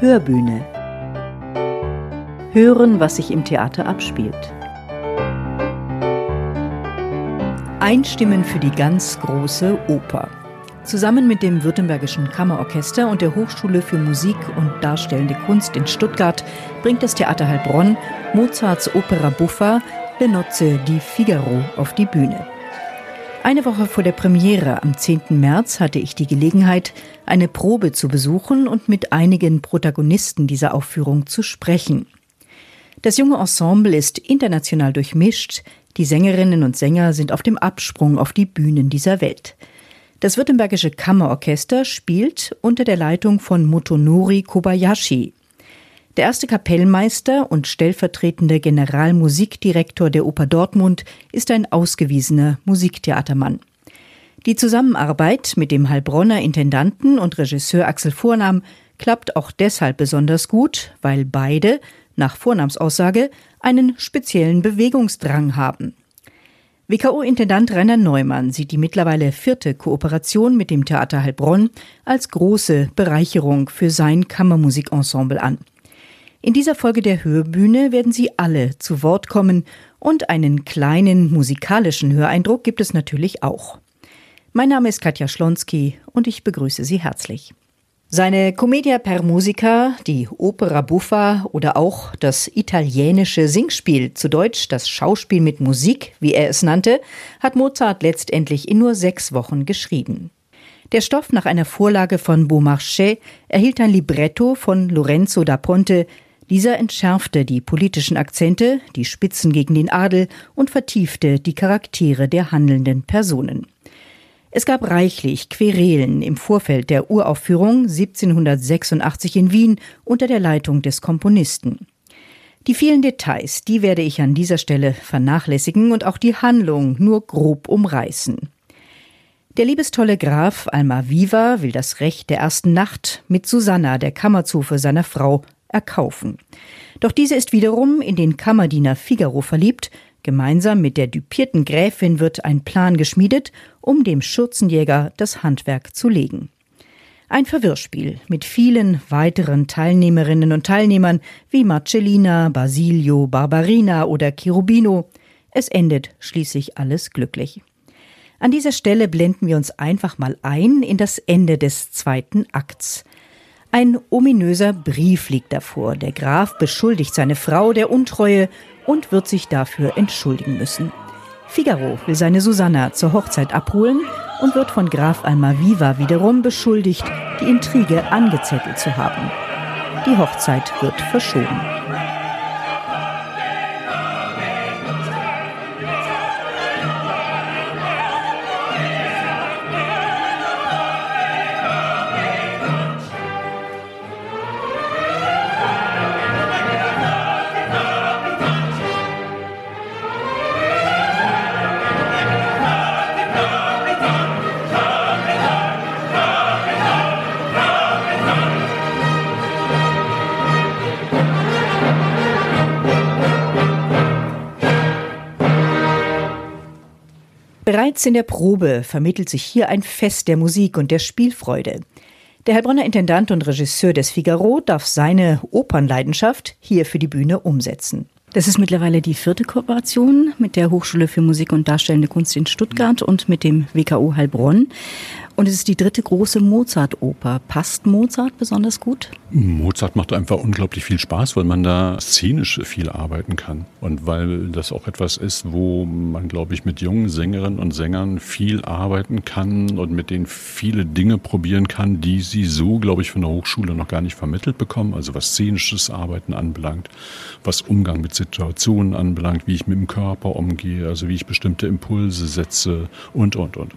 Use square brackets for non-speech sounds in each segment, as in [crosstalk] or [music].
Hörbühne. Hören, was sich im Theater abspielt. Einstimmen für die ganz große Oper. Zusammen mit dem Württembergischen Kammerorchester und der Hochschule für Musik und Darstellende Kunst in Stuttgart bringt das Theater Heilbronn Mozarts Opera Buffa Le Nozze di Figaro auf die Bühne. Eine Woche vor der Premiere am 10. März hatte ich die Gelegenheit, eine Probe zu besuchen und mit einigen Protagonisten dieser Aufführung zu sprechen. Das junge Ensemble ist international durchmischt, die Sängerinnen und Sänger sind auf dem Absprung auf die Bühnen dieser Welt. Das Württembergische Kammerorchester spielt unter der Leitung von Motonori Kobayashi. Der erste Kapellmeister und stellvertretende Generalmusikdirektor der Oper Dortmund ist ein ausgewiesener Musiktheatermann. Die Zusammenarbeit mit dem Heilbronner Intendanten und Regisseur Axel Vornam klappt auch deshalb besonders gut, weil beide, nach Vornamsaussage, einen speziellen Bewegungsdrang haben. WKO-Intendant Rainer Neumann sieht die mittlerweile vierte Kooperation mit dem Theater Heilbronn als große Bereicherung für sein Kammermusikensemble an. In dieser Folge der Hörbühne werden Sie alle zu Wort kommen und einen kleinen musikalischen Höreindruck gibt es natürlich auch. Mein Name ist Katja Schlonski und ich begrüße Sie herzlich. Seine Commedia per Musica, die Opera Buffa oder auch das italienische Singspiel, zu Deutsch das Schauspiel mit Musik, wie er es nannte, hat Mozart letztendlich in nur sechs Wochen geschrieben. Der Stoff nach einer Vorlage von Beaumarchais erhielt ein Libretto von Lorenzo da Ponte, dieser entschärfte die politischen Akzente, die Spitzen gegen den Adel und vertiefte die Charaktere der handelnden Personen. Es gab reichlich Querelen im Vorfeld der Uraufführung 1786 in Wien unter der Leitung des Komponisten. Die vielen Details, die werde ich an dieser Stelle vernachlässigen und auch die Handlung nur grob umreißen. Der liebestolle Graf Almaviva will das Recht der ersten Nacht mit Susanna, der Kammerzufe seiner Frau, erkaufen. Doch diese ist wiederum in den Kammerdiener Figaro verliebt. Gemeinsam mit der düpierten Gräfin wird ein Plan geschmiedet, um dem Schürzenjäger das Handwerk zu legen. Ein Verwirrspiel mit vielen weiteren Teilnehmerinnen und Teilnehmern wie Marcellina, Basilio, Barbarina oder Cherubino. Es endet schließlich alles glücklich. An dieser Stelle blenden wir uns einfach mal ein in das Ende des zweiten Akts. Ein ominöser Brief liegt davor. Der Graf beschuldigt seine Frau der Untreue und wird sich dafür entschuldigen müssen. Figaro will seine Susanna zur Hochzeit abholen und wird von Graf Almaviva wiederum beschuldigt, die Intrige angezettelt zu haben. Die Hochzeit wird verschoben. Bereits in der Probe vermittelt sich hier ein Fest der Musik und der Spielfreude. Der Heilbronner Intendant und Regisseur des Figaro darf seine Opernleidenschaft hier für die Bühne umsetzen. Das ist mittlerweile die vierte Kooperation mit der Hochschule für Musik und Darstellende Kunst in Stuttgart und mit dem WKO Heilbronn. Und es ist die dritte große Mozart-Oper. Passt Mozart besonders gut? Mozart macht einfach unglaublich viel Spaß, weil man da szenisch viel arbeiten kann. Und weil das auch etwas ist, wo man, glaube ich, mit jungen Sängerinnen und Sängern viel arbeiten kann und mit denen viele Dinge probieren kann, die sie so, glaube ich, von der Hochschule noch gar nicht vermittelt bekommen. Also was szenisches Arbeiten anbelangt, was Umgang mit Situationen anbelangt, wie ich mit dem Körper umgehe, also wie ich bestimmte Impulse setze und, und, und.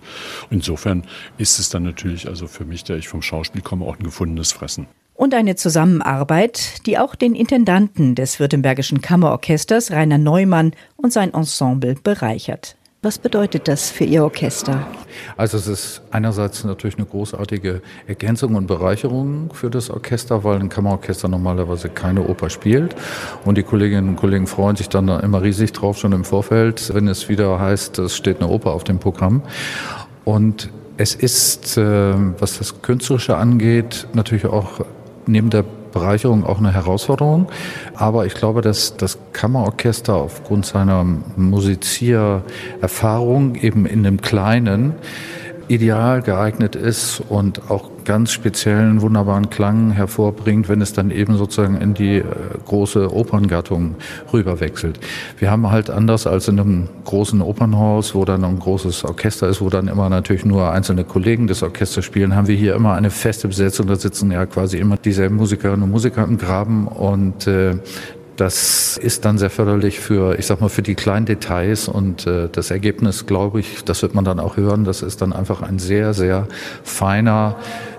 Insofern ist ist es dann natürlich also für mich, der ich vom Schauspiel komme, auch ein gefundenes Fressen. Und eine Zusammenarbeit, die auch den Intendanten des Württembergischen Kammerorchesters Rainer Neumann und sein Ensemble bereichert. Was bedeutet das für Ihr Orchester? Also es ist einerseits natürlich eine großartige Ergänzung und Bereicherung für das Orchester, weil ein Kammerorchester normalerweise keine Oper spielt. Und die Kolleginnen und Kollegen freuen sich dann immer riesig drauf, schon im Vorfeld, wenn es wieder heißt, es steht eine Oper auf dem Programm. Und es ist, äh, was das Künstlerische angeht, natürlich auch neben der Bereicherung, auch eine Herausforderung. Aber ich glaube, dass das Kammerorchester aufgrund seiner Musiziererfahrung eben in dem Kleinen ideal geeignet ist und auch ganz speziellen, wunderbaren Klang hervorbringt, wenn es dann eben sozusagen in die äh, große Operngattung rüberwechselt. Wir haben halt anders als in einem großen Opernhaus, wo dann ein großes Orchester ist, wo dann immer natürlich nur einzelne Kollegen des Orchesters spielen, haben wir hier immer eine feste Besetzung. Da sitzen ja quasi immer dieselben Musikerinnen und Musiker im Graben und äh, das ist dann sehr förderlich für, ich sag mal, für die kleinen Details und äh, das Ergebnis, glaube ich, das wird man dann auch hören, das ist dann einfach ein sehr, sehr feiner,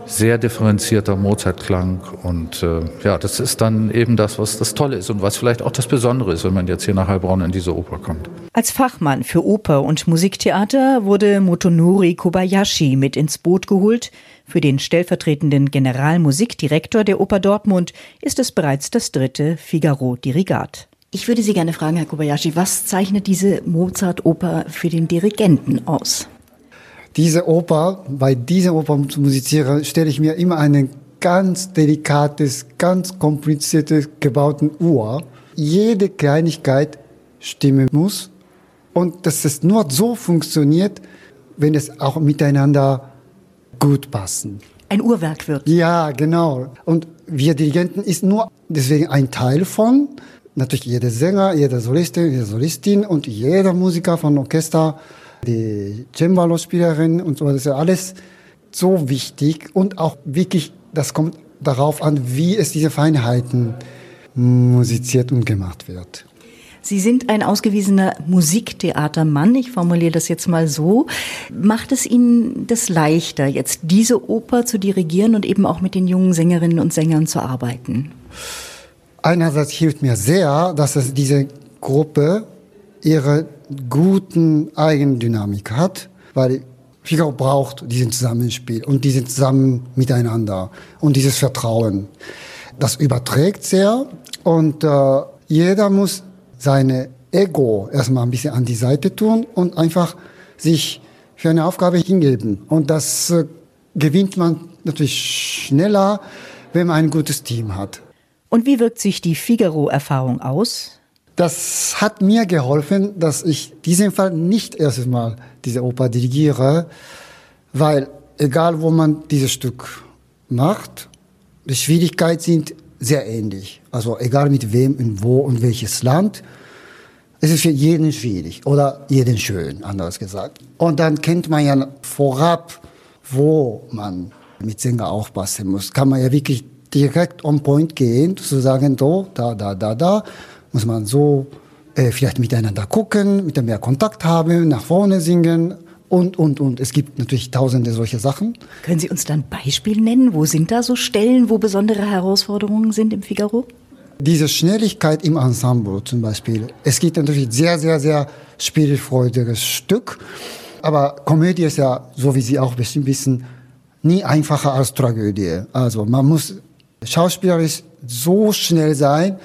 sehr differenzierter Mozartklang und äh, ja, das ist dann eben das, was das Tolle ist und was vielleicht auch das Besondere ist, wenn man jetzt hier nach Heilbronn in diese Oper kommt. Als Fachmann für Oper und Musiktheater wurde Motonori Kobayashi mit ins Boot geholt. Für den stellvertretenden Generalmusikdirektor der Oper Dortmund ist es bereits das dritte Figaro-Dirigat. Ich würde Sie gerne fragen, Herr Kobayashi, was zeichnet diese Mozart-Oper für den Dirigenten aus? diese Oper, bei dieser Oper zu musizieren, stelle ich mir immer ein ganz delikates, ganz kompliziertes gebauten Uhr. Jede Kleinigkeit stimmen muss und dass es nur so funktioniert, wenn es auch miteinander gut passen. Ein Uhrwerk wird. Ja, genau. Und wir Dirigenten ist nur deswegen ein Teil von. Natürlich jeder Sänger, jeder Solistin, jede Solistin und jeder Musiker von Orchester die Cembalo-Spielerin und so, das ist ja alles so wichtig und auch wirklich, das kommt darauf an, wie es diese Feinheiten musiziert und gemacht wird. Sie sind ein ausgewiesener Musiktheatermann, ich formuliere das jetzt mal so. Macht es Ihnen das leichter, jetzt diese Oper zu dirigieren und eben auch mit den jungen Sängerinnen und Sängern zu arbeiten? Einerseits hilft mir sehr, dass es diese Gruppe ihre guten Eigendynamik hat, weil Figaro braucht diesen Zusammenspiel und diesen zusammen miteinander und dieses Vertrauen. Das überträgt sehr und äh, jeder muss seine Ego erstmal ein bisschen an die Seite tun und einfach sich für eine Aufgabe hingeben. Und das äh, gewinnt man natürlich schneller, wenn man ein gutes Team hat. Und wie wirkt sich die Figaro-Erfahrung aus? Das hat mir geholfen, dass ich diesen Fall nicht erstes Mal diese Oper dirigiere, weil egal wo man dieses Stück macht, die Schwierigkeiten sind sehr ähnlich. Also egal mit wem und wo und welches Land, es ist für jeden schwierig oder jeden schön, anders gesagt. Und dann kennt man ja vorab, wo man mit Sänger aufpassen muss. Kann man ja wirklich direkt on point gehen, zu sagen, so, da, da, da, da muss man so äh, vielleicht miteinander gucken, mit mehr Kontakt haben, nach vorne singen und, und, und. Es gibt natürlich tausende solche Sachen. Können Sie uns dann ein Beispiel nennen? Wo sind da so Stellen, wo besondere Herausforderungen sind im Figaro? Diese Schnelligkeit im Ensemble zum Beispiel. Es gibt natürlich sehr, sehr, sehr spielfreudiges Stück. Aber Komödie ist ja, so wie Sie auch bestimmt wissen, nie einfacher als Tragödie. Also man muss schauspielerisch so schnell sein,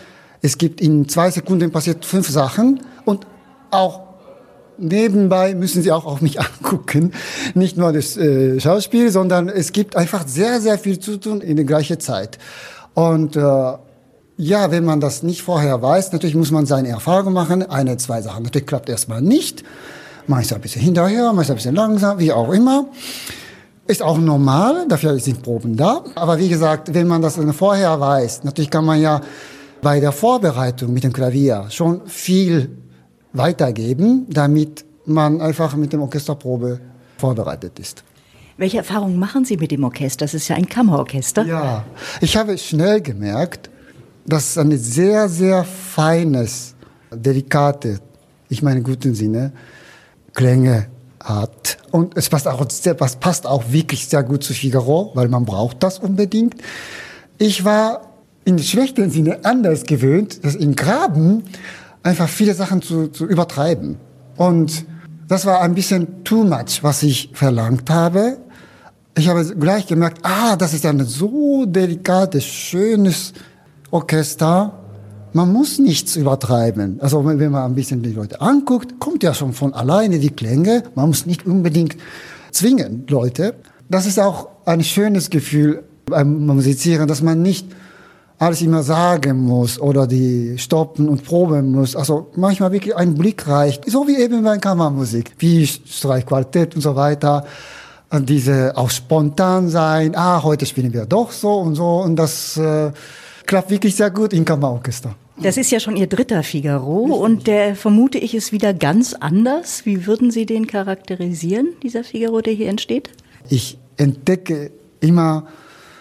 es gibt in zwei Sekunden passiert fünf Sachen und auch nebenbei müssen Sie auch auf mich [laughs] angucken. Nicht nur das äh, Schauspiel, sondern es gibt einfach sehr, sehr viel zu tun in der gleichen Zeit. Und äh, ja, wenn man das nicht vorher weiß, natürlich muss man seine Erfahrung machen. Eine, zwei Sachen. Natürlich klappt erstmal nicht. Manchmal ein bisschen hinterher, manchmal ein bisschen langsam, wie auch immer. Ist auch normal, dafür sind Proben da. Aber wie gesagt, wenn man das vorher weiß, natürlich kann man ja bei der Vorbereitung mit dem Klavier schon viel weitergeben, damit man einfach mit dem Orchesterprobe vorbereitet ist. Welche Erfahrungen machen Sie mit dem Orchester? Das ist ja ein Kammerorchester. Ja, ich habe schnell gemerkt, dass es ein sehr, sehr feines, delikate, ich meine guten Sinne, Klänge hat. Und es passt auch, sehr, passt auch wirklich sehr gut zu Figaro, weil man braucht das unbedingt. Ich war in schlechten Sinne anders gewöhnt, dass in Graben einfach viele Sachen zu, zu übertreiben. Und das war ein bisschen too much, was ich verlangt habe. Ich habe gleich gemerkt, ah, das ist ein so delikates, schönes Orchester. Man muss nichts übertreiben. Also wenn man ein bisschen die Leute anguckt, kommt ja schon von alleine die Klänge. Man muss nicht unbedingt zwingen, Leute. Das ist auch ein schönes Gefühl beim Musizieren, dass man nicht alles immer sagen muss oder die stoppen und proben muss. Also manchmal wirklich ein Blick reicht, so wie eben bei Kammermusik, wie Streichquartett und so weiter. Und diese auch spontan sein, ah, heute spielen wir doch so und so und das äh, klappt wirklich sehr gut im Kammerorchester. Das ist ja schon Ihr dritter Figaro und der vermute ich ist wieder ganz anders. Wie würden Sie den charakterisieren, dieser Figaro, der hier entsteht? Ich entdecke immer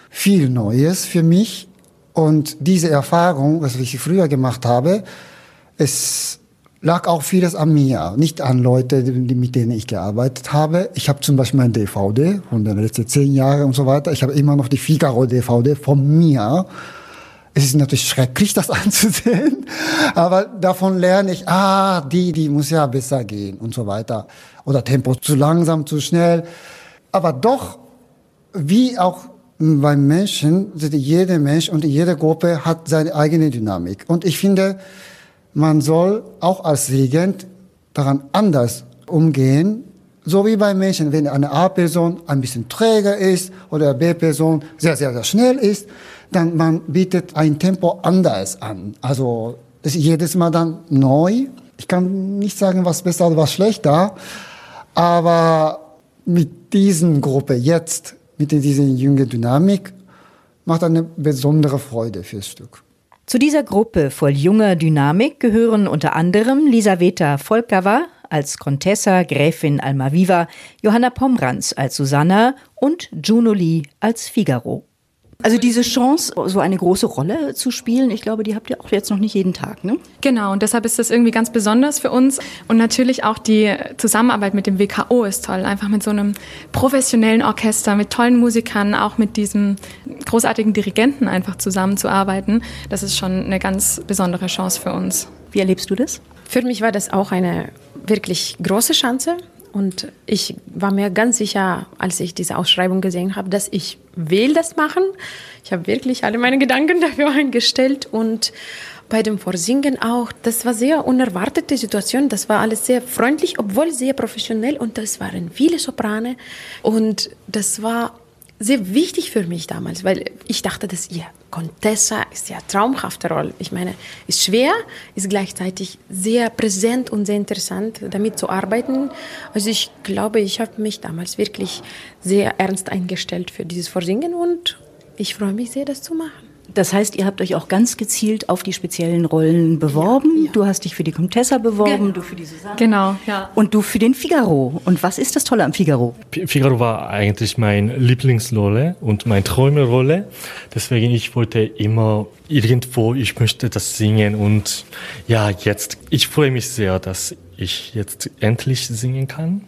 viel Neues für mich und diese Erfahrung, was ich früher gemacht habe, es lag auch vieles an mir, nicht an Leute, mit denen ich gearbeitet habe. Ich habe zum Beispiel mein DVD von den letzten zehn Jahren und so weiter. Ich habe immer noch die Figaro-DVD von mir. Es ist natürlich schrecklich, das [laughs] anzusehen, aber davon lerne ich, ah, die, die muss ja besser gehen und so weiter. Oder Tempo zu langsam, zu schnell. Aber doch, wie auch beim Menschen, jeder Mensch und jede Gruppe hat seine eigene Dynamik. Und ich finde, man soll auch als Regent daran anders umgehen, so wie bei Menschen, wenn eine A-Person ein bisschen träger ist oder eine B-Person sehr, sehr, sehr schnell ist, dann man bietet ein Tempo anders an. Also ist jedes Mal dann neu. Ich kann nicht sagen, was besser oder was schlechter, aber mit diesen Gruppe jetzt mit dieser jungen Dynamik macht eine besondere Freude fürs Stück. Zu dieser Gruppe voll junger Dynamik gehören unter anderem Lisaveta Volkava als Contessa Gräfin Almaviva, Johanna Pomranz als Susanna und Juno Lee als Figaro. Also diese Chance, so eine große Rolle zu spielen, ich glaube, die habt ihr auch jetzt noch nicht jeden Tag, ne? Genau, und deshalb ist das irgendwie ganz besonders für uns. Und natürlich auch die Zusammenarbeit mit dem WKO ist toll. Einfach mit so einem professionellen Orchester, mit tollen Musikern, auch mit diesem großartigen Dirigenten einfach zusammenzuarbeiten. Das ist schon eine ganz besondere Chance für uns. Wie erlebst du das? Für mich war das auch eine wirklich große Chance. Und ich war mir ganz sicher, als ich diese Ausschreibung gesehen habe, dass ich will das machen. Ich habe wirklich alle meine Gedanken [laughs] dafür eingestellt und bei dem Vorsingen auch. Das war sehr unerwartete Situation. Das war alles sehr freundlich, obwohl sehr professionell und das waren viele Soprane und das war sehr wichtig für mich damals, weil ich dachte, dass ihr Contessa ist ja traumhafte Rolle. Ich meine, ist schwer, ist gleichzeitig sehr präsent und sehr interessant, damit zu arbeiten. Also ich glaube, ich habe mich damals wirklich sehr ernst eingestellt für dieses Vorsingen und ich freue mich sehr, das zu machen. Das heißt, ihr habt euch auch ganz gezielt auf die speziellen Rollen beworben. Ja, ja. Du hast dich für die Contessa beworben, genau. du für die Susanne. Genau, ja. Und du für den Figaro. Und was ist das Tolle am Figaro? Figaro war eigentlich meine Lieblingsrolle und meine Träumerolle. Deswegen ich wollte immer irgendwo, ich möchte das singen und ja, jetzt, ich freue mich sehr, dass ich jetzt endlich singen kann.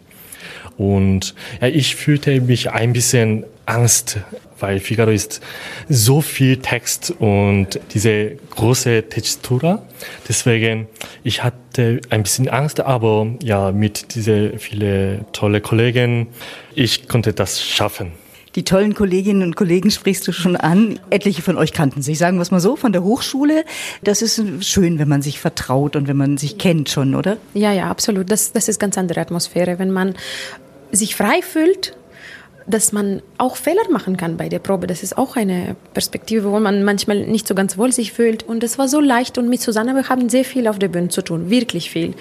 Und ja, ich fühlte mich ein bisschen Angst weil Figaro ist so viel Text und diese große Textura. Deswegen, ich hatte ein bisschen Angst, aber ja, mit diese viele tolle Kollegen, ich konnte das schaffen. Die tollen Kolleginnen und Kollegen sprichst du schon an. Etliche von euch kannten sich, sagen wir es mal so, von der Hochschule. Das ist schön, wenn man sich vertraut und wenn man sich kennt schon, oder? Ja, ja, absolut. Das, das ist ganz andere Atmosphäre, wenn man sich frei fühlt dass man auch Fehler machen kann bei der Probe. Das ist auch eine Perspektive, wo man manchmal nicht so ganz wohl sich fühlt. Und es war so leicht. Und mit Susanne, wir haben sehr viel auf der Bühne zu tun, wirklich viel.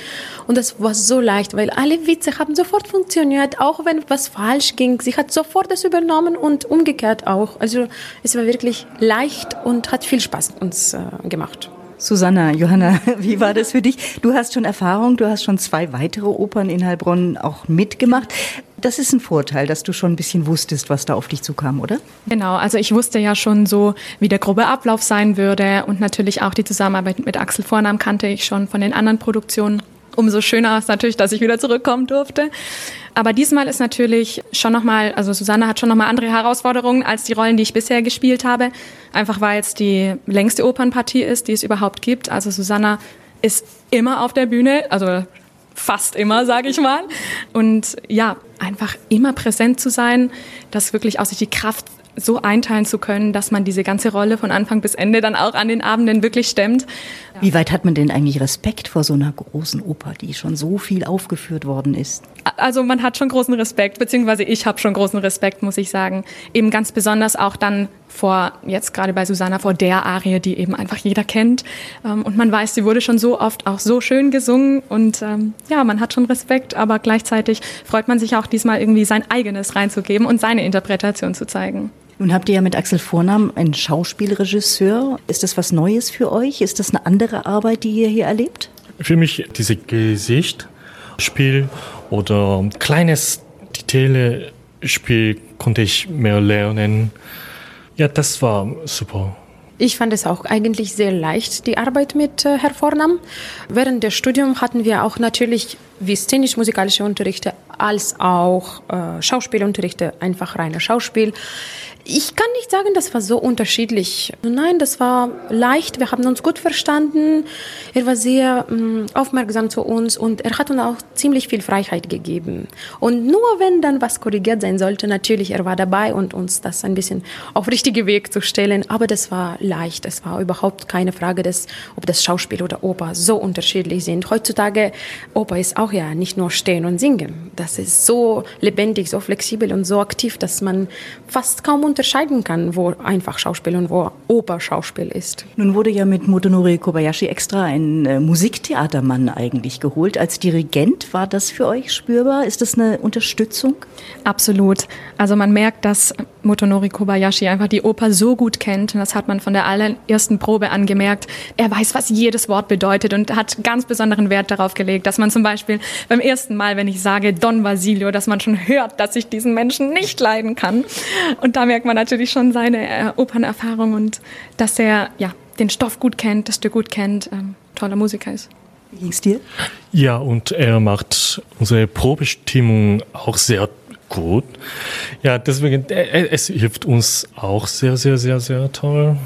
Und es war so leicht, weil alle Witze haben sofort funktioniert, auch wenn was falsch ging. Sie hat sofort das übernommen und umgekehrt auch. Also es war wirklich leicht und hat viel Spaß uns äh, gemacht. Susanna, Johanna, [laughs] wie war das für dich? Du hast schon Erfahrung, du hast schon zwei weitere Opern in Heilbronn auch mitgemacht. Das ist ein Vorteil, dass du schon ein bisschen wusstest, was da auf dich zukam, oder? Genau, also ich wusste ja schon so, wie der grobe Ablauf sein würde und natürlich auch die Zusammenarbeit mit Axel Vornahm kannte ich schon von den anderen Produktionen. Umso schöner ist natürlich, dass ich wieder zurückkommen durfte. Aber diesmal ist natürlich schon nochmal, also Susanne hat schon nochmal andere Herausforderungen als die Rollen, die ich bisher gespielt habe. Einfach weil es die längste Opernpartie ist, die es überhaupt gibt. Also Susanna ist immer auf der Bühne, also fast immer, sage ich mal. Und ja, einfach immer präsent zu sein, dass wirklich auch sich die Kraft so einteilen zu können, dass man diese ganze Rolle von Anfang bis Ende dann auch an den Abenden wirklich stemmt. Wie weit hat man denn eigentlich Respekt vor so einer großen Oper, die schon so viel aufgeführt worden ist? Also man hat schon großen Respekt, beziehungsweise ich habe schon großen Respekt, muss ich sagen. Eben ganz besonders auch dann vor, jetzt gerade bei Susanna, vor der Arie, die eben einfach jeder kennt. Ähm, und man weiß, sie wurde schon so oft auch so schön gesungen und ähm, ja, man hat schon Respekt, aber gleichzeitig freut man sich auch diesmal irgendwie sein eigenes reinzugeben und seine Interpretation zu zeigen. Nun habt ihr ja mit Axel Vornahm einen Schauspielregisseur. Ist das was Neues für euch? Ist das eine andere Arbeit, die ihr hier erlebt? Für mich dieses Gesichtspiel oder kleines Detailspiel konnte ich mehr lernen. Ja, das war super. Ich fand es auch eigentlich sehr leicht, die Arbeit mit äh, Herr Vornam. Während des Studiums hatten wir auch natürlich wie szenisch-musikalische Unterrichte als auch äh, Schauspielunterrichte, einfach reiner Schauspiel. Ich kann nicht sagen, das war so unterschiedlich. Nein, das war leicht. Wir haben uns gut verstanden. Er war sehr mh, mm, aufmerksam zu uns und er hat uns auch ziemlich viel Freiheit gegeben. Und nur wenn dann was korrigiert sein sollte, natürlich, er war dabei und uns das ein bisschen auf richtige Weg zu stellen. Aber das war leicht. Es war überhaupt keine Frage, dass, ob das Schauspiel oder Oper so unterschiedlich sind. Heutzutage, Oper ist auch ja nicht nur stehen und singen. Das ist so lebendig, so flexibel und so aktiv, dass man fast kaum unterscheiden kann, wo einfach Schauspiel und wo Operschauspiel ist. Nun wurde ja mit Motonori Kobayashi extra ein äh, Musiktheatermann eigentlich geholt. Als Dirigent war das für euch spürbar? Ist das eine Unterstützung? Absolut. Also man merkt, dass Motonori Kobayashi einfach die Oper so gut kennt und das hat man von der allerersten Probe angemerkt. Er weiß, was jedes Wort bedeutet und hat ganz besonderen Wert darauf gelegt, dass man zum Beispiel beim ersten Mal, wenn ich sage Don Basilio, dass man schon hört, dass ich diesen Menschen nicht leiden kann. Und da merkt merkt man natürlich schon seine äh, Opernerfahrung und dass er ja, den Stoff gut kennt, das Stück gut kennt, ähm, toller Musiker ist. Wie ging es dir? Ja, und er macht unsere Probestimmung auch sehr gut. Ja, deswegen, äh, es hilft uns auch sehr, sehr, sehr, sehr toll.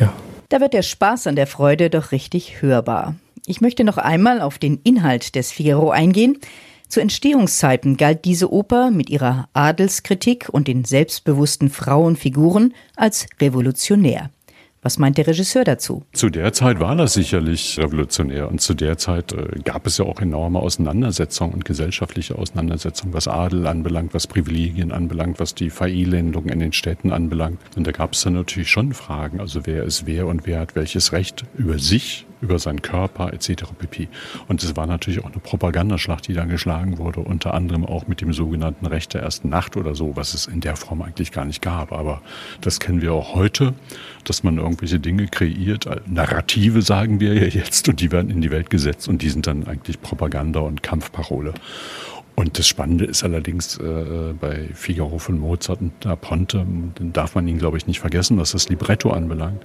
Ja. Da wird der Spaß an der Freude doch richtig hörbar. Ich möchte noch einmal auf den Inhalt des Figaro eingehen. Zu Entstehungszeiten galt diese Oper mit ihrer Adelskritik und den selbstbewussten Frauenfiguren als revolutionär. Was meint der Regisseur dazu? Zu der Zeit war das sicherlich revolutionär und zu der Zeit äh, gab es ja auch enorme Auseinandersetzungen und gesellschaftliche Auseinandersetzungen, was Adel anbelangt, was Privilegien anbelangt, was die Verelendung in den Städten anbelangt. Und da gab es dann natürlich schon Fragen, also wer ist wer und wer hat welches Recht über sich über seinen Körper etc. pp. Und es war natürlich auch eine Propagandaschlacht, die da geschlagen wurde, unter anderem auch mit dem sogenannten Recht der ersten Nacht oder so, was es in der Form eigentlich gar nicht gab. Aber das kennen wir auch heute, dass man irgendwelche Dinge kreiert, Narrative sagen wir ja jetzt, und die werden in die Welt gesetzt und die sind dann eigentlich Propaganda und Kampfparole. Und das Spannende ist allerdings äh, bei Figaro von Mozart und da Ponte, darf man ihn, glaube ich, nicht vergessen, was das Libretto anbelangt,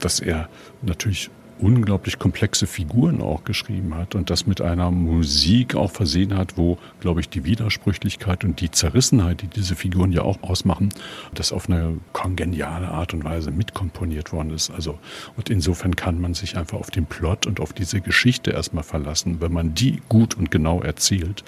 dass er natürlich unglaublich komplexe Figuren auch geschrieben hat und das mit einer Musik auch versehen hat, wo, glaube ich, die Widersprüchlichkeit und die Zerrissenheit, die diese Figuren ja auch ausmachen, das auf eine kongeniale Art und Weise mitkomponiert worden ist. Also, und insofern kann man sich einfach auf den Plot und auf diese Geschichte erstmal verlassen. Wenn man die gut und genau erzählt,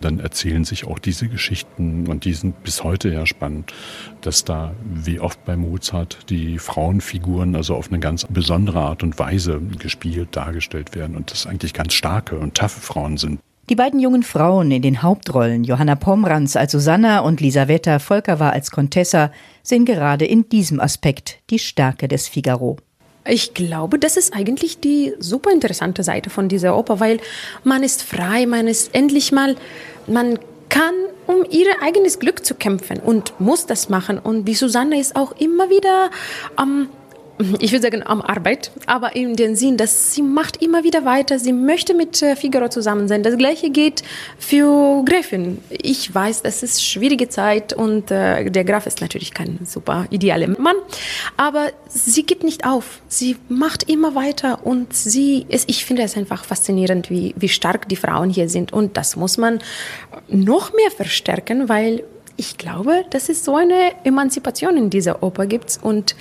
dann erzählen sich auch diese Geschichten und die sind bis heute ja spannend, dass da, wie oft bei Mozart, die Frauenfiguren also auf eine ganz besondere Art und Weise Weise gespielt, dargestellt werden und das eigentlich ganz starke und taffe Frauen sind. Die beiden jungen Frauen in den Hauptrollen, Johanna Pomrans als Susanna und Lisaveta Volkova als Contessa, sehen gerade in diesem Aspekt die Stärke des Figaro. Ich glaube, das ist eigentlich die super interessante Seite von dieser Oper, weil man ist frei, man ist endlich mal, man kann um ihr eigenes Glück zu kämpfen und muss das machen. Und die Susanne ist auch immer wieder am ähm, ich würde sagen, am Arbeit, aber in dem Sinn, dass sie macht immer wieder weiter, sie möchte mit äh, Figaro zusammen sein. Das gleiche geht für Gräfin. Ich weiß, das ist schwierige Zeit und äh, der Graf ist natürlich kein super idealer Mann, aber sie gibt nicht auf. Sie macht immer weiter und sie ist, ich finde es einfach faszinierend, wie, wie stark die Frauen hier sind und das muss man noch mehr verstärken, weil ich glaube, dass es so eine Emanzipation in dieser Oper gibt und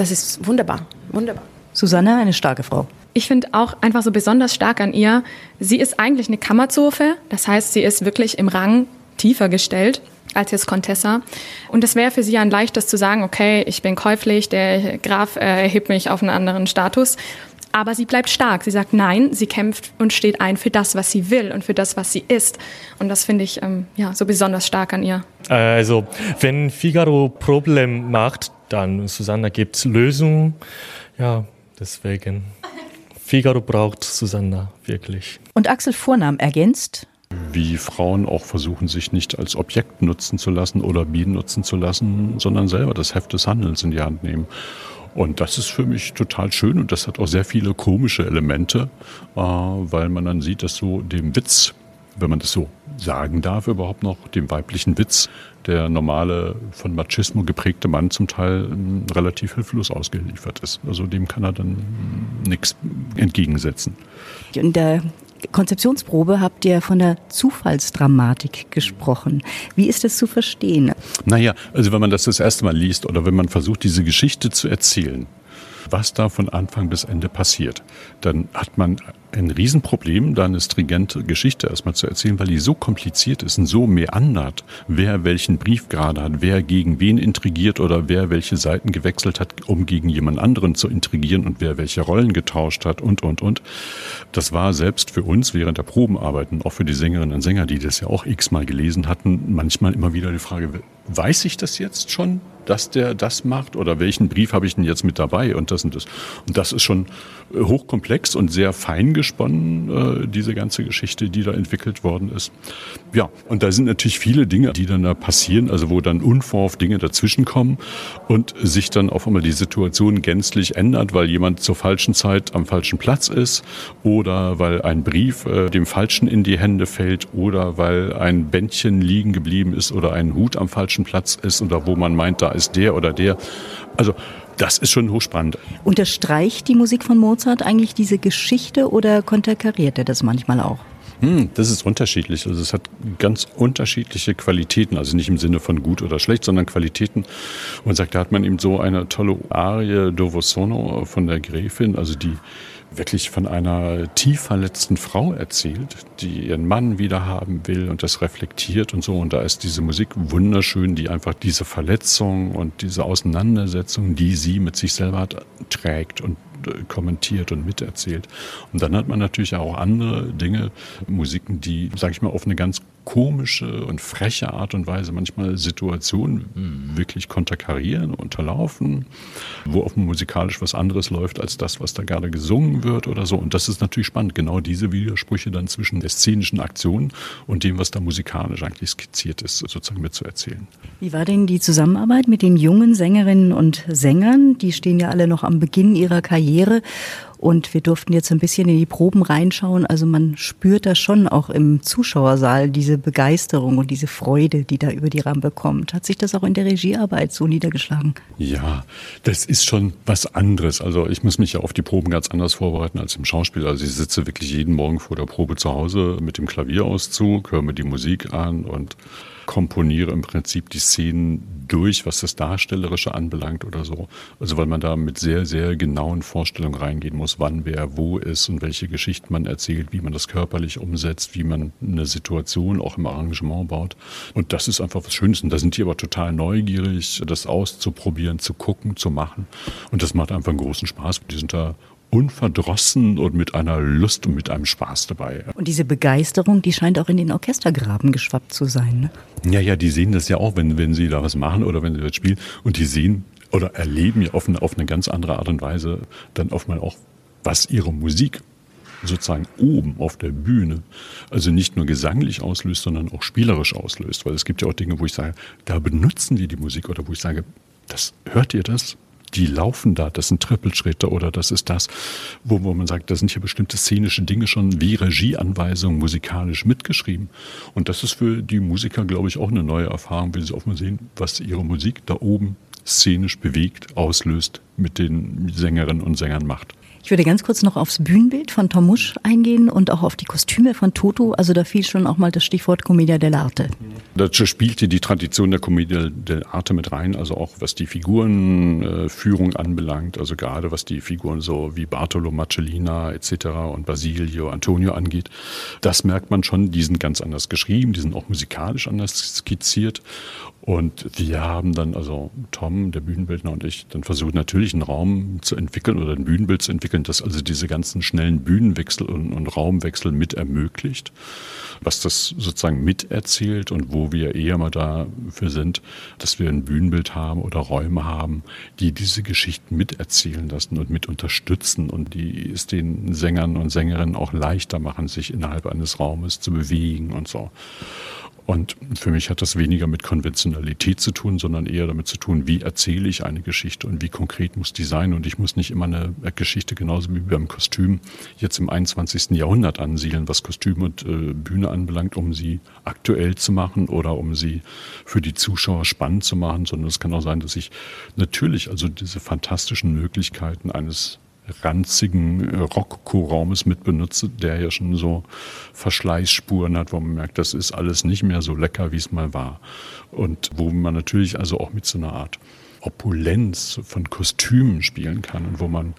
das ist wunderbar, wunderbar. Susanne, eine starke Frau. Ich finde auch einfach so besonders stark an ihr, sie ist eigentlich eine Kammerzofe, das heißt, sie ist wirklich im Rang tiefer gestellt. als jetzt Contessa. Und es wäre für sie ein leichtes zu sagen, okay, ich bin käuflich, der Graf äh, erhebt mich auf einen anderen Status. Aber sie bleibt stark. Sie sagt nein, sie kämpft und steht ein für das, was sie will und für das, was sie ist. Und das finde ich ähm, ja, so besonders stark an ihr. Also, wenn Figaro Problem macht, dann Susanna gibt Lösungen. Ja, deswegen. Figaro braucht Susanna wirklich. Und Axel Vornahm ergänzt, wie Frauen auch versuchen, sich nicht als Objekt nutzen zu lassen oder Bienen nutzen zu lassen, sondern selber das Heft des Handelns in die Hand nehmen. Und das ist für mich total schön und das hat auch sehr viele komische Elemente, äh, weil man dann sieht, dass so dem Witz, wenn man das so sagen darf, überhaupt noch, dem weiblichen Witz, der normale, von Machismo geprägte Mann zum Teil ähm, relativ hilflos ausgeliefert ist. Also dem kann er dann nichts entgegensetzen. In der Konzeptionsprobe habt ihr von der Zufallsdramatik gesprochen. Wie ist das zu verstehen? Naja, also wenn man das das erste Mal liest oder wenn man versucht, diese Geschichte zu erzählen, was da von Anfang bis Ende passiert, dann hat man ein Riesenproblem, da eine stringente Geschichte erstmal zu erzählen, weil die so kompliziert ist und so meandert, wer welchen Brief gerade hat, wer gegen wen intrigiert oder wer welche Seiten gewechselt hat, um gegen jemand anderen zu intrigieren und wer welche Rollen getauscht hat und, und, und. Das war selbst für uns während der Probenarbeiten, auch für die Sängerinnen und Sänger, die das ja auch x-mal gelesen hatten, manchmal immer wieder die Frage, weiß ich das jetzt schon? dass der das macht oder welchen Brief habe ich denn jetzt mit dabei und das und das. Und das ist schon äh, hochkomplex und sehr fein gesponnen, äh, diese ganze Geschichte, die da entwickelt worden ist. Ja, und da sind natürlich viele Dinge, die dann da passieren, also wo dann unverhofft Dinge dazwischenkommen und sich dann auf einmal die Situation gänzlich ändert, weil jemand zur falschen Zeit am falschen Platz ist oder weil ein Brief äh, dem Falschen in die Hände fällt oder weil ein Bändchen liegen geblieben ist oder ein Hut am falschen Platz ist oder wo man meint, da ist der oder der. Also das ist schon hochspannend. Unterstreicht die Musik von Mozart eigentlich diese Geschichte oder konterkariert er das manchmal auch? Hm, das ist unterschiedlich. Also es hat ganz unterschiedliche Qualitäten, also nicht im Sinne von gut oder schlecht, sondern Qualitäten. Man sagt, da hat man eben so eine tolle Arie Dovo Sono von der Gräfin, also die wirklich von einer tief verletzten Frau erzählt, die ihren Mann wieder haben will und das reflektiert und so. Und da ist diese Musik wunderschön, die einfach diese Verletzung und diese Auseinandersetzung, die sie mit sich selber trägt und kommentiert und miterzählt. Und dann hat man natürlich auch andere Dinge, Musiken, die, sage ich mal, auf eine ganz komische und freche Art und Weise manchmal Situationen wirklich konterkarieren, unterlaufen, wo auch musikalisch was anderes läuft als das, was da gerade gesungen wird oder so. Und das ist natürlich spannend, genau diese Widersprüche dann zwischen der szenischen Aktion und dem, was da musikalisch eigentlich skizziert ist, sozusagen mitzuerzählen. Wie war denn die Zusammenarbeit mit den jungen Sängerinnen und Sängern? Die stehen ja alle noch am Beginn ihrer Karriere und wir durften jetzt ein bisschen in die Proben reinschauen. Also man spürt da schon auch im Zuschauersaal diese Begeisterung und diese Freude, die da über die Rampe kommt. Hat sich das auch in der Regiearbeit so niedergeschlagen? Ja, das ist schon was anderes. Also ich muss mich ja auf die Proben ganz anders vorbereiten als im Schauspiel. Also ich sitze wirklich jeden Morgen vor der Probe zu Hause mit dem Klavierauszug, höre mir die Musik an und komponiere im Prinzip die Szenen durch, was das Darstellerische anbelangt oder so. Also weil man da mit sehr, sehr genauen Vorstellungen reingehen muss, wann wer wo ist und welche Geschichten man erzählt, wie man das körperlich umsetzt, wie man eine Situation auch im Arrangement baut. Und das ist einfach was Schönes. Und da sind die aber total neugierig, das auszuprobieren, zu gucken, zu machen. Und das macht einfach einen großen Spaß. Die sind da unverdrossen und mit einer Lust und mit einem Spaß dabei. Und diese Begeisterung, die scheint auch in den Orchestergraben geschwappt zu sein. Ne? Ja, ja, die sehen das ja auch, wenn, wenn sie da was machen oder wenn sie das spielen. Und die sehen oder erleben ja auf eine, auf eine ganz andere Art und Weise dann oft mal auch, was ihre Musik sozusagen oben auf der Bühne, also nicht nur gesanglich auslöst, sondern auch spielerisch auslöst. Weil es gibt ja auch Dinge, wo ich sage, da benutzen wir die Musik oder wo ich sage, das hört ihr das? Die laufen da, das sind Trippelschritte oder das ist das, wo, wo man sagt, da sind hier bestimmte szenische Dinge schon wie Regieanweisungen musikalisch mitgeschrieben. Und das ist für die Musiker, glaube ich, auch eine neue Erfahrung, wenn sie auch mal sehen, was ihre Musik da oben szenisch bewegt, auslöst, mit den Sängerinnen und Sängern macht. Ich würde ganz kurz noch aufs Bühnenbild von Tom Musch eingehen und auch auf die Kostüme von Toto. Also da fiel schon auch mal das Stichwort Commedia dell'arte. Da spielte die Tradition der Commedia dell'arte mit rein, also auch was die Figurenführung anbelangt, also gerade was die Figuren so wie Bartolo Marcellina etc. und Basilio, Antonio angeht. Das merkt man schon, die sind ganz anders geschrieben, die sind auch musikalisch anders skizziert. Und wir haben dann, also Tom, der Bühnenbildner und ich, dann versucht natürlich einen Raum zu entwickeln oder ein Bühnenbild zu entwickeln, das also diese ganzen schnellen Bühnenwechsel und, und Raumwechsel mit ermöglicht, was das sozusagen miterzählt und wo wir eher mal dafür sind, dass wir ein Bühnenbild haben oder Räume haben, die diese Geschichten miterzählen lassen und mit unterstützen und die es den Sängern und Sängerinnen auch leichter machen, sich innerhalb eines Raumes zu bewegen und so. Und für mich hat das weniger mit Konventionalität zu tun, sondern eher damit zu tun, wie erzähle ich eine Geschichte und wie konkret muss die sein. Und ich muss nicht immer eine Geschichte genauso wie beim Kostüm jetzt im 21. Jahrhundert ansiedeln, was Kostüm und äh, Bühne anbelangt, um sie aktuell zu machen oder um sie für die Zuschauer spannend zu machen, sondern es kann auch sein, dass ich natürlich also diese fantastischen Möglichkeiten eines ranzigen äh, Rokoko-Raumes mit benutze, der ja schon so Verschleißspuren hat, wo man merkt, das ist alles nicht mehr so lecker, wie es mal war. Und wo man natürlich also auch mit so einer Art Opulenz von Kostümen spielen kann und wo man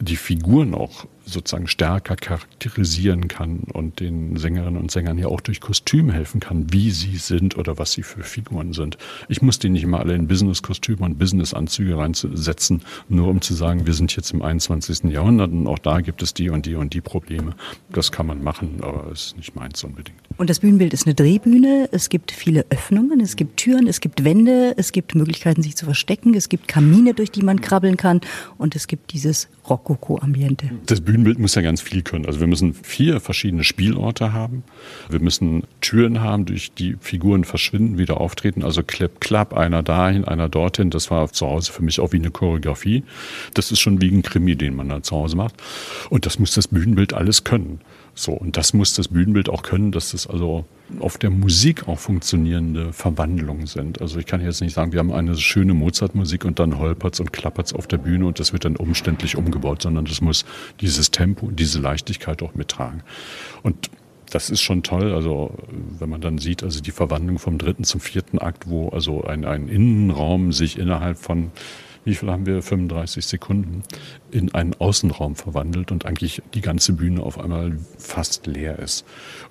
die Figuren auch sozusagen stärker charakterisieren kann und den Sängerinnen und Sängern ja auch durch Kostüm helfen kann, wie sie sind oder was sie für Figuren sind. Ich muss die nicht immer alle in Business-Kostüme und Business-Anzüge reinsetzen, nur um zu sagen, wir sind jetzt im 21. Jahrhundert und auch da gibt es die und die und die Probleme. Das kann man machen, aber es ist nicht meins unbedingt. Und das Bühnenbild ist eine Drehbühne. Es gibt viele Öffnungen, es gibt Türen, es gibt Wände, es gibt Möglichkeiten, sich zu verstecken, es gibt Kamine, durch die man krabbeln kann und es gibt dieses Rokoko-Ambiente. Das Bühnenbild muss ja ganz viel können. Also wir müssen vier verschiedene Spielorte haben. Wir müssen Türen haben, durch die Figuren verschwinden, wieder auftreten. Also Klapp, Klapp, einer dahin, einer dorthin. Das war zu Hause für mich auch wie eine Choreografie. Das ist schon wie ein Krimi, den man da zu Hause macht. Und das muss das Bühnenbild alles können. So, und das muss das Bühnenbild auch können, dass das also auf der Musik auch funktionierende Verwandlungen sind. Also ich kann jetzt nicht sagen, wir haben eine schöne Mozart-Musik und dann holpert's und klappert's auf der Bühne und das wird dann umständlich umgebaut, sondern das muss dieses Tempo, diese Leichtigkeit auch mittragen. Und das ist schon toll. Also wenn man dann sieht, also die Verwandlung vom dritten zum vierten Akt, wo also ein, ein Innenraum sich innerhalb von wie viel haben wir, 35 Sekunden, in einen Außenraum verwandelt und eigentlich die ganze Bühne auf einmal fast leer ist.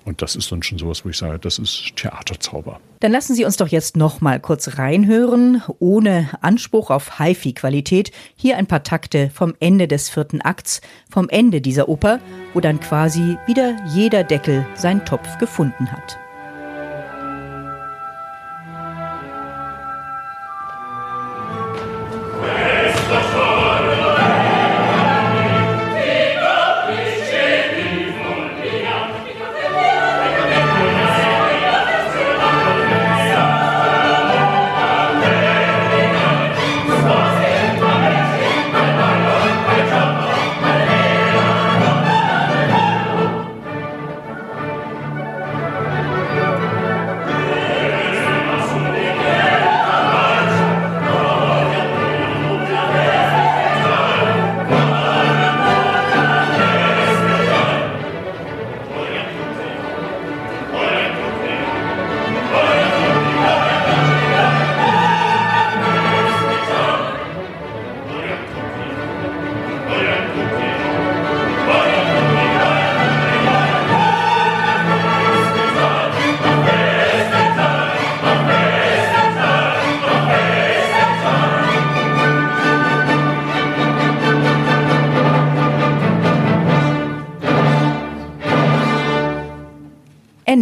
Und das ist dann schon sowas, wo ich sage, das ist Theaterzauber. Dann lassen Sie uns doch jetzt noch mal kurz reinhören, ohne Anspruch auf HiFi-Qualität. Hier ein paar Takte vom Ende des vierten Akts, vom Ende dieser Oper, wo dann quasi wieder jeder Deckel seinen Topf gefunden hat.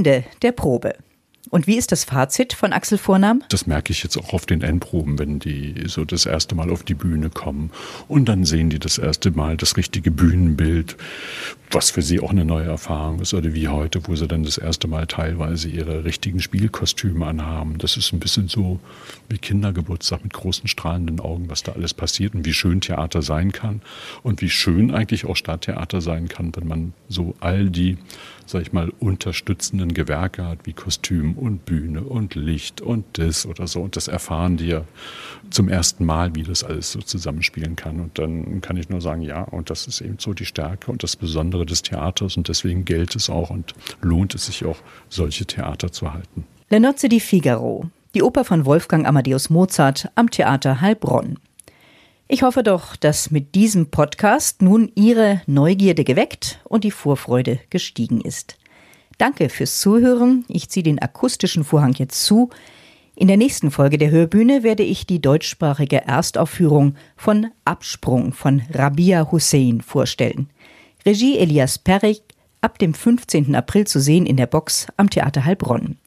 Ende der Probe. Und wie ist das Fazit von Axel Vornam? Das merke ich jetzt auch auf den Endproben, wenn die so das erste Mal auf die Bühne kommen und dann sehen die das erste Mal das richtige Bühnenbild, was für sie auch eine neue Erfahrung ist oder wie heute, wo sie dann das erste Mal teilweise ihre richtigen Spielkostüme anhaben. Das ist ein bisschen so wie Kindergeburtstag mit großen strahlenden Augen, was da alles passiert und wie schön Theater sein kann und wie schön eigentlich auch Stadttheater sein kann, wenn man so all die sag ich mal, unterstützenden Gewerke hat, wie Kostüm und Bühne und Licht und das oder so. Und das erfahren die ja zum ersten Mal, wie das alles so zusammenspielen kann. Und dann kann ich nur sagen, ja, und das ist eben so die Stärke und das Besondere des Theaters und deswegen gilt es auch und lohnt es sich auch, solche Theater zu halten. Le Nozze di Figaro, die Oper von Wolfgang Amadeus Mozart am Theater Heilbronn. Ich hoffe doch, dass mit diesem Podcast nun Ihre Neugierde geweckt und die Vorfreude gestiegen ist. Danke fürs Zuhören. Ich ziehe den akustischen Vorhang jetzt zu. In der nächsten Folge der Hörbühne werde ich die deutschsprachige Erstaufführung von Absprung von Rabia Hussein vorstellen. Regie Elias Perrig, ab dem 15. April zu sehen in der Box am Theater Heilbronn.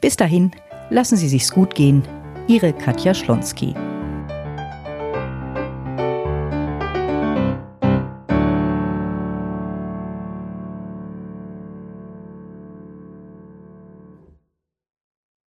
Bis dahin, lassen Sie sich's gut gehen. Ihre Katja Schlonski.